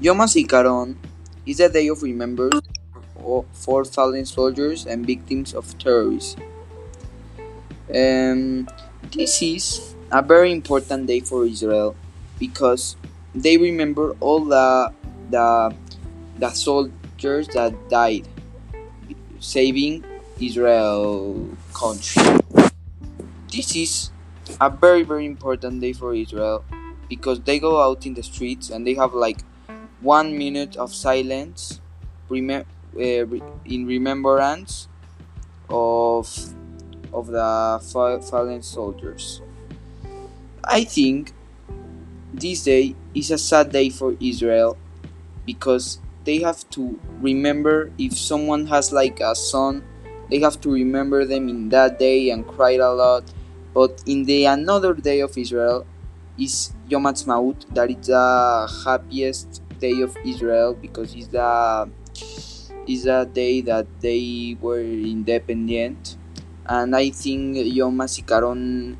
Yom HaZikaron is a day of remembrance for fallen soldiers and victims of terrorism. Um, this is a very important day for Israel because they remember all the the, the soldiers that died saving Israel country. This is a very very important day for Israel because they go out in the streets and they have like one minute of silence uh, in remembrance of of the fallen soldiers. I think this day is a sad day for Israel because they have to remember if someone has like a son they have to remember them in that day and cry a lot but in the another day of Israel is Yom Ha'atzmaut that is the happiest day of Israel because it's the is a day that they were independent and I think Yom HaZikaron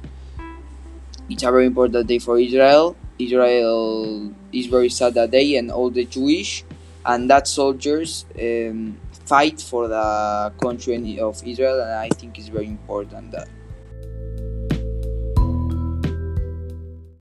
it's a very important day for Israel. Israel is very sad that day, and all the Jewish and that soldiers um, fight for the country of Israel, and I think it's very important that.